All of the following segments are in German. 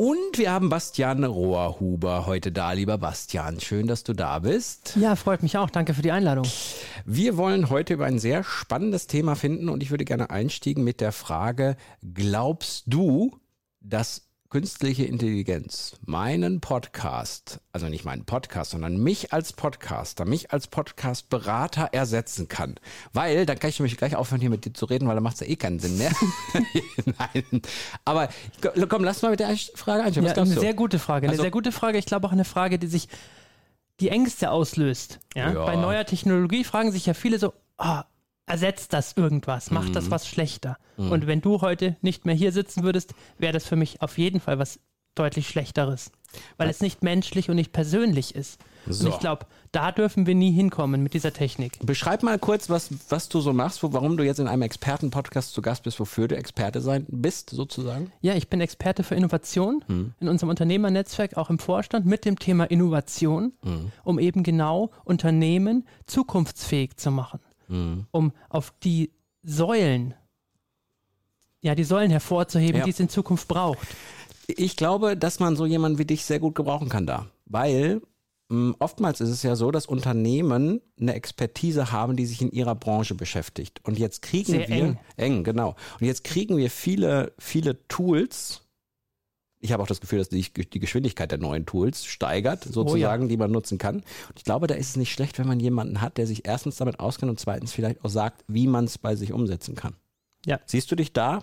Und wir haben Bastian Rohrhuber heute da, lieber Bastian. Schön, dass du da bist. Ja, freut mich auch. Danke für die Einladung. Wir wollen heute über ein sehr spannendes Thema finden und ich würde gerne einstiegen mit der Frage, glaubst du, dass künstliche Intelligenz meinen Podcast, also nicht meinen Podcast, sondern mich als Podcaster, mich als Podcast-Berater ersetzen kann. Weil, dann kann ich nämlich gleich aufhören, hier mit dir zu reden, weil da macht es ja eh keinen Sinn mehr. Nein. Aber komm, lass mal mit der Frage einsteigen. Ja, eine du? sehr gute Frage. Eine also, sehr gute Frage. Ich glaube auch eine Frage, die sich die Ängste auslöst. Ja? ja? Bei neuer Technologie fragen sich ja viele so, ah, ersetzt das irgendwas, macht mhm. das was schlechter. Mhm. Und wenn du heute nicht mehr hier sitzen würdest, wäre das für mich auf jeden Fall was deutlich Schlechteres. Weil was? es nicht menschlich und nicht persönlich ist. So. Und ich glaube, da dürfen wir nie hinkommen mit dieser Technik. Beschreib mal kurz, was, was du so machst, wo, warum du jetzt in einem Expertenpodcast zu Gast bist, wofür du Experte sein bist, sozusagen. Ja, ich bin Experte für Innovation hm. in unserem Unternehmernetzwerk, auch im Vorstand, mit dem Thema Innovation, hm. um eben genau Unternehmen zukunftsfähig zu machen mhm. um auf die Säulen, ja, die Säulen hervorzuheben, ja. die es in Zukunft braucht. Ich glaube, dass man so jemanden wie dich sehr gut gebrauchen kann da, weil mh, hm, oftmals ist es ja so, dass Unternehmen eine Expertise haben, die sich in ihrer Branche beschäftigt. Und jetzt kriegen sehr wir eng. eng, genau. Und jetzt kriegen wir viele, viele Tools, ich habe auch das Gefühl, dass die, die Geschwindigkeit der neuen Tools steigert, sozusagen, oh ja. die man nutzen kann. Und ich glaube, da ist es nicht schlecht, wenn man jemanden hat, der sich erstens damit auskennt und zweitens vielleicht auch sagt, wie man es bei sich umsetzen kann. Ja. Siehst du dich da?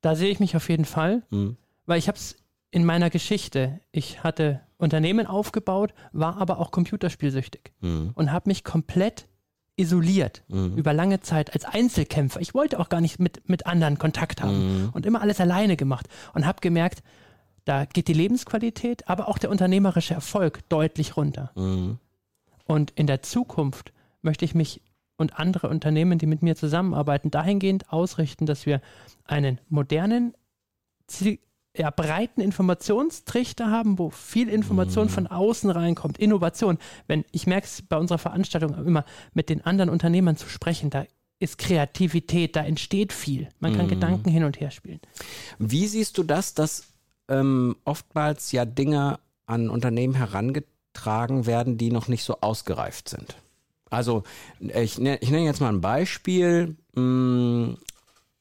Da sehe ich mich auf jeden Fall, mhm. weil ich habe es in meiner Geschichte, ich hatte Unternehmen aufgebaut, war aber auch computerspielsüchtig mhm. und habe mich komplett isoliert mhm. über lange Zeit als Einzelkämpfer. Ich wollte auch gar nicht mit, mit anderen Kontakt haben mhm. und immer alles alleine gemacht und habe gemerkt, da geht die Lebensqualität, aber auch der unternehmerische Erfolg deutlich runter. Mhm. Und in der Zukunft möchte ich mich und andere Unternehmen, die mit mir zusammenarbeiten, dahingehend ausrichten, dass wir einen modernen, ja, breiten Informationstrichter haben, wo viel Information mhm. von außen reinkommt, Innovation. Wenn ich merke es bei unserer Veranstaltung immer, mit den anderen Unternehmern zu sprechen, da ist Kreativität, da entsteht viel. Man kann mhm. Gedanken hin und her spielen. Wie siehst du das, dass ähm, oftmals ja Dinge an Unternehmen herangetragen werden, die noch nicht so ausgereift sind. Also ich, ne, ich nenne jetzt mal ein Beispiel. Hm,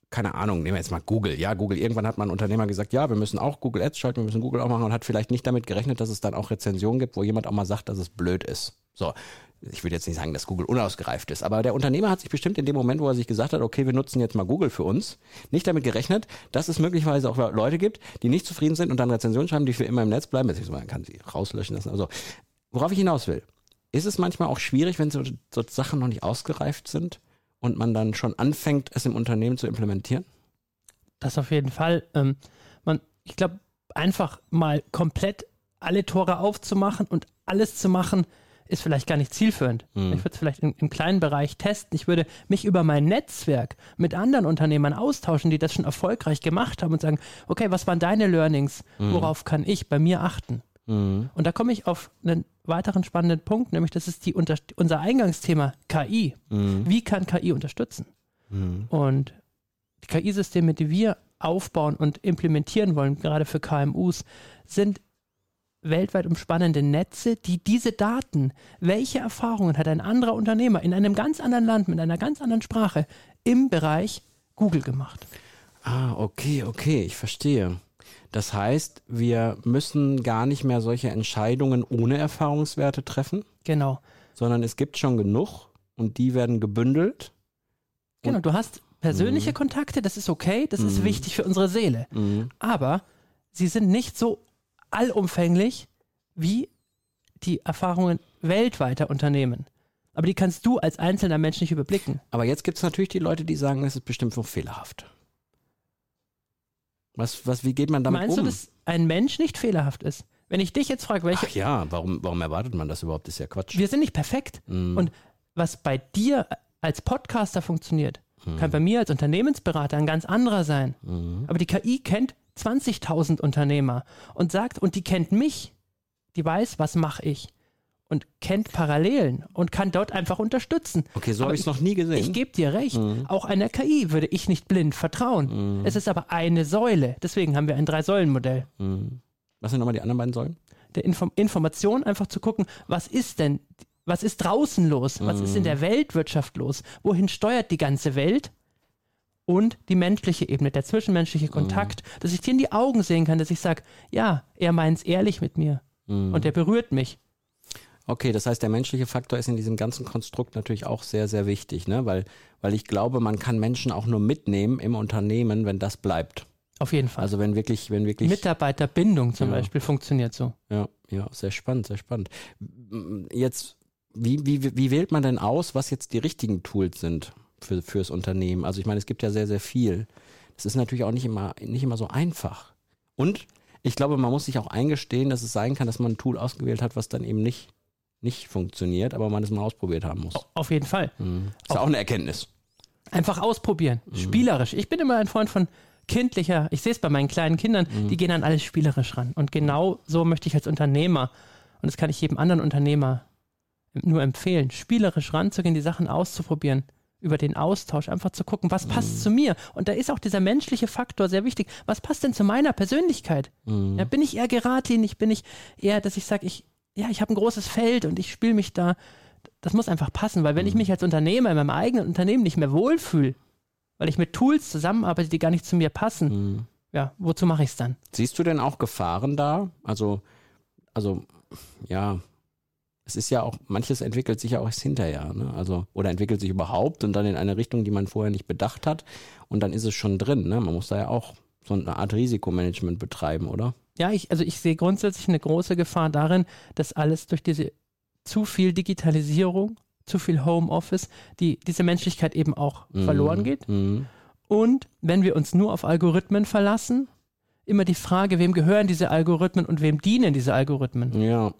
keine Ahnung, nehmen wir jetzt mal Google. Ja, Google, irgendwann hat mal ein Unternehmer gesagt, ja, wir müssen auch Google Ads schalten, wir müssen Google auch machen und hat vielleicht nicht damit gerechnet, dass es dann auch Rezensionen gibt, wo jemand auch mal sagt, dass es blöd ist. So, ich würde jetzt nicht sagen, dass Google unausgereift ist, aber der Unternehmer hat sich bestimmt in dem Moment, wo er sich gesagt hat, okay, wir nutzen jetzt mal Google für uns, nicht damit gerechnet, dass es möglicherweise auch Leute gibt, die nicht zufrieden sind und dann Rezensionen schreiben, die für immer im Netz bleiben. Man kann sie rauslöschen lassen. Also, worauf ich hinaus will, ist es manchmal auch schwierig, wenn so, so Sachen noch nicht ausgereift sind und man dann schon anfängt, es im Unternehmen zu implementieren? Das auf jeden Fall. Ähm, man, ich glaube, einfach mal komplett alle Tore aufzumachen und alles zu machen, ist vielleicht gar nicht zielführend. Mhm. Ich würde es vielleicht im, im, kleinen Bereich testen. Ich würde mich über mein Netzwerk mit anderen Unternehmern austauschen, die das schon erfolgreich gemacht haben und sagen, okay, was waren deine Learnings? Mhm. Worauf kann ich bei mir achten? Mhm. Und da komme ich auf einen weiteren spannenden Punkt, nämlich das ist die, unser Eingangsthema KI. Mhm. Wie kann KI unterstützen? Mhm. Und die KI-Systeme, die wir aufbauen und implementieren wollen, gerade für KMUs, sind weltweit umspannende Netze, die diese Daten, welche Erfahrungen hat ein anderer Unternehmer in einem ganz anderen Land mit einer ganz anderen Sprache im Bereich Google gemacht. Ah, okay, okay, ich verstehe. Das heißt, wir müssen gar nicht mehr solche Entscheidungen ohne Erfahrungswerte treffen. Genau. Sondern es gibt schon genug und die werden gebündelt. Genau, du hast persönliche mhm. Kontakte, das ist okay, das mhm. ist wichtig für unsere Seele. Mhm. Aber sie sind nicht so allumfänglich wie die Erfahrungen weltweiter Unternehmen. Aber die kannst du als einzelner Mensch nicht überblicken. Aber jetzt gibt es natürlich die Leute, die sagen, es ist bestimmt noch fehlerhaft. Was, was, wie geht man damit Meinst um? Meinst du, dass ein Mensch nicht fehlerhaft ist? Wenn ich dich jetzt frage, welche. Ach ja, warum, warum erwartet man das überhaupt? Das ist ja Quatsch. Wir sind nicht perfekt. Mm. Und was bei dir als Podcaster funktioniert, kann bei mir als Unternehmensberater ein ganz anderer sein. Aber die KI kennt 20.000 Unternehmer und sagt, und die kennt mich. Die weiß, was mache ich. Und kennt Parallelen und kann dort einfach unterstützen. Okay, so habe ich es noch nie gesehen. Ich gebe dir recht. Auch einer KI würde ich nicht blind vertrauen. Es ist aber eine Säule. Deswegen haben wir ein Drei-Säulen-Modell. Was sind nochmal die anderen beiden Säulen? Der Inform Information einfach zu gucken, was ist denn, was ist draußen los? Was ist in der Weltwirtschaft los? Wohin steuert die ganze Welt? Und die menschliche Ebene, der zwischenmenschliche Kontakt, dass ich dir in die Augen sehen kann, dass ich sage, ja, er meint es ehrlich mit mir. Und er berührt mich. Okay, das heißt, der menschliche Faktor ist in diesem ganzen Konstrukt natürlich auch sehr, sehr wichtig, ne? weil, weil ich glaube, man kann Menschen auch nur mitnehmen im Unternehmen, wenn das bleibt. Auf jeden Fall. Also wenn wirklich, wenn wirklich. Mitarbeiterbindung zum Ja. Beispiel funktioniert so. Ja, ja, sehr spannend, sehr spannend. Jetzt, wie, wie, wie wählt man denn aus, was jetzt die richtigen Tools sind für, fürs Unternehmen? Also ich meine, es gibt ja sehr, sehr viel. Das ist natürlich auch nicht immer, nicht immer so einfach. Und ich glaube, man muss sich auch eingestehen, dass es sein kann, dass man ein Tool ausgewählt hat, was dann eben nicht, nicht funktioniert, aber man es mal ausprobiert haben muss. Auf jeden Fall. Mhm. Ist ja auch eine Erkenntnis. Einfach ausprobieren. Spielerisch. Ich bin immer ein Freund von kindlicher, ich sehe es bei meinen kleinen Kindern, die gehen an alles spielerisch ran. Und genau so möchte ich als Unternehmer, und das kann ich jedem anderen Unternehmer nur empfehlen, spielerisch ranzugehen, die Sachen auszuprobieren, über den Austausch, einfach zu gucken, was passt zu mir. Und da ist auch dieser menschliche Faktor sehr wichtig. Was passt denn zu meiner Persönlichkeit? Ja, bin ich eher geradlinig? Bin ich eher, dass ich sage, ich, ja, ich habe ein großes Feld und ich spiele mich da. Das muss einfach passen, weil wenn ich mich als Unternehmer in meinem eigenen Unternehmen nicht mehr wohlfühle, weil ich mit Tools zusammenarbeite, die gar nicht zu mir passen, ja, wozu mache ich es dann? Siehst du denn auch Gefahren da? Also, also, ja, es ist ja auch, manches entwickelt sich ja auch erst hinterher, ne? Also, oder entwickelt sich überhaupt und dann in eine Richtung, die man vorher nicht bedacht hat und dann ist es schon drin, ne? Man muss da ja auch so eine Art Risikomanagement betreiben, oder? Ja, ich, also ich sehe grundsätzlich eine große Gefahr darin, dass alles durch diese zu viel Digitalisierung, zu viel Homeoffice, die, diese Menschlichkeit eben auch verloren geht. Mhm. Und wenn wir uns nur auf Algorithmen verlassen, immer die Frage, wem gehören diese Algorithmen und wem dienen diese Algorithmen? Ja.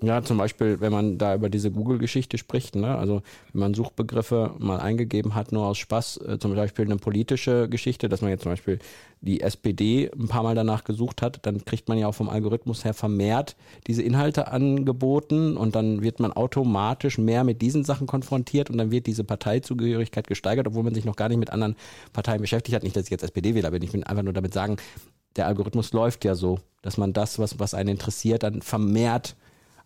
Ja, zum Beispiel, wenn man da über diese Google-Geschichte spricht, ne? also wenn man Suchbegriffe mal eingegeben hat, nur aus Spaß, äh, zum Beispiel eine politische Geschichte, dass man jetzt zum Beispiel die SPD ein paar Mal danach gesucht hat, dann kriegt man ja auch vom Algorithmus her vermehrt diese Inhalte angeboten und dann wird man automatisch mehr mit diesen Sachen konfrontiert und dann wird diese Parteizugehörigkeit gesteigert, obwohl man sich noch gar nicht mit anderen Parteien beschäftigt hat. Nicht, dass ich jetzt SPD-Wähler bin, ich will einfach nur damit sagen, der Algorithmus läuft ja so, dass man das, was, was einen interessiert, dann vermehrt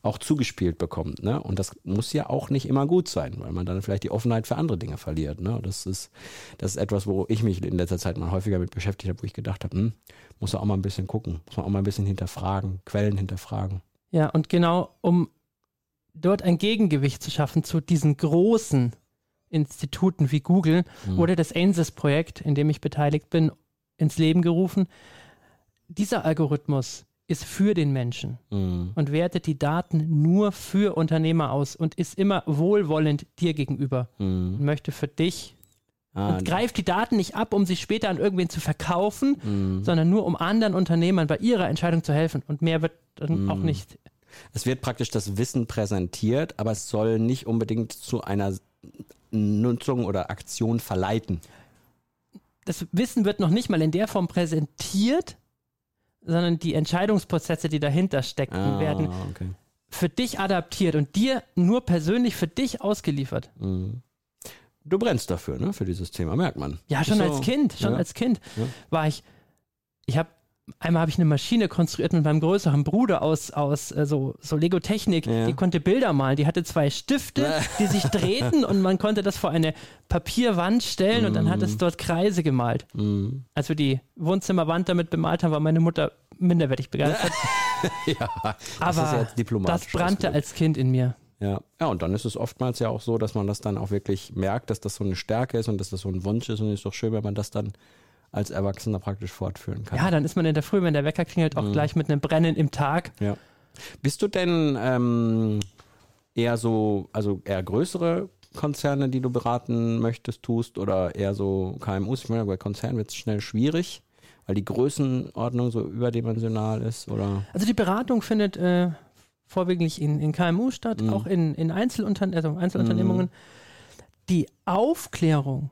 auch zugespielt bekommt. Ne? Und das muss ja auch nicht immer gut sein, weil man dann vielleicht die Offenheit für andere Dinge verliert. Ne? Das, ist, das ist etwas, wo ich mich in letzter Zeit mal häufiger mit beschäftigt habe, wo ich gedacht habe, hm, muss man auch mal ein bisschen gucken, muss man auch mal ein bisschen hinterfragen, Quellen hinterfragen. Ja, und genau um dort ein Gegengewicht zu schaffen zu diesen großen Instituten wie Google, wurde das ANSYS-Projekt, in dem ich beteiligt bin, ins Leben gerufen. Dieser Algorithmus ist für den Menschen Mhm. und wertet die Daten nur für Unternehmer aus und ist immer wohlwollend dir gegenüber Mhm. und möchte für dich Ah, und greift die Daten nicht ab, um sie später an irgendwen zu verkaufen, Mhm. sondern nur um anderen Unternehmern bei ihrer Entscheidung zu helfen. Und mehr wird dann auch nicht. es wird praktisch das Wissen präsentiert, aber es soll nicht unbedingt zu einer Nutzung oder Aktion verleiten. Das Wissen wird noch nicht mal in der Form präsentiert, sondern die Entscheidungsprozesse, die dahinter stecken, Ah, werden okay. für dich adaptiert und dir nur persönlich für dich ausgeliefert. Mhm. Du brennst dafür, ne? Für dieses Thema, merkt man. Ja, schon Ist als so- Kind, schon ja. als Kind Ja. war ich, ich habe Einmal habe ich eine Maschine konstruiert mit meinem größeren Bruder aus, aus äh, so, so Lego-Technik. Ja. Die konnte Bilder malen. Die hatte zwei Stifte, die sich drehten und man konnte das vor eine Papierwand stellen und dann hat es dort Kreise gemalt. Mhm. Als wir die Wohnzimmerwand damit bemalt haben, war meine Mutter minderwertig begeistert. Ja, das Aber ist jetzt diplomatisch. das brannte als Kind in mir. Ja. ja, und dann ist es oftmals ja auch so, dass man das dann auch wirklich merkt, dass das so eine Stärke ist und dass das so ein Wunsch ist und es ist doch schön, wenn man das dann als Erwachsener praktisch fortführen kann. Ja, dann ist man in der Früh, wenn der Wecker klingelt, auch gleich mit einem Brennen im Tag. Ja. Bist du denn ähm, eher so, also eher größere Konzerne, die du beraten möchtest, tust oder eher so KMUs? Ich meine, bei Konzernen wird es schnell schwierig, weil die Größenordnung so überdimensional ist oder? Also die Beratung findet äh, vorwiegend in, in KMU statt, Mhm. auch in, in Einzelunter also Einzelunternehmungen. die Aufklärung,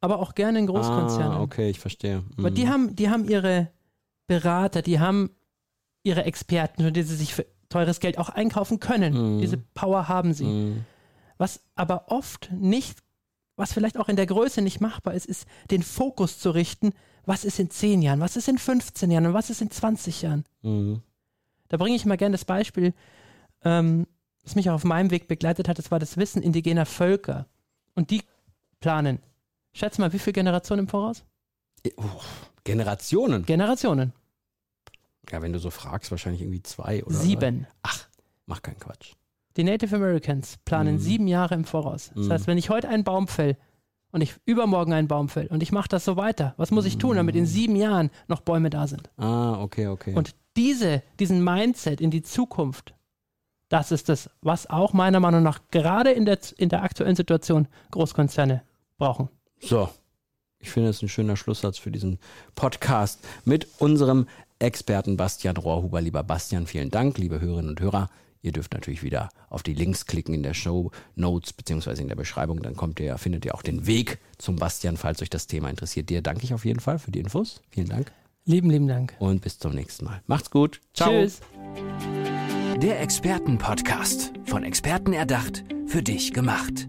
aber auch gerne in Großkonzernen. Ah, okay, ich verstehe. Aber die haben, die haben ihre Berater, die haben ihre Experten, die sie sich für teures Geld auch einkaufen können. Mhm. Diese Power haben sie. Mhm. Was aber oft nicht, was vielleicht auch in der Größe nicht machbar ist, ist den Fokus zu richten, was ist in 10 Jahren, was ist in 15 Jahren und was ist in 20 Jahren. Mhm. Da bringe ich mal gerne das Beispiel, ähm, was mich auch auf meinem Weg begleitet hat, das war das Wissen indigener Völker. Und die planen. Schätze mal, wie viele Generationen im Voraus? Oh, Generationen. Generationen. Ja, wenn du so fragst, wahrscheinlich irgendwie zwei oder Sieben. Ach, mach keinen Quatsch. Die Native Americans planen Mhm. sieben Jahre im Voraus. Das Mhm. heißt, wenn ich heute einen Baum fäll und ich übermorgen einen Baum fäll und ich mache das so weiter, was muss ich tun, damit in sieben Jahren noch Bäume da sind? Ah, okay, okay. Und diese, diesen Mindset in die Zukunft, das ist es, was auch meiner Meinung nach gerade in der, in der aktuellen Situation Großkonzerne brauchen. So, ich finde es ein schöner Schlusssatz für diesen Podcast mit unserem Experten Bastian Rohrhuber. Lieber Bastian, vielen Dank, liebe Hörerinnen und Hörer. Ihr dürft natürlich wieder auf die Links klicken in der Show Notes beziehungsweise in der Beschreibung. Dann kommt ihr, findet ihr auch den Weg zum Bastian, falls euch das Thema interessiert. Dir danke ich auf jeden Fall für die Infos. Vielen Dank Lieben, lieben Dank. und bis zum nächsten Mal. Macht's gut. Ciao. Tschüss. Der Expertenpodcast. Von Experten erdacht, für dich gemacht.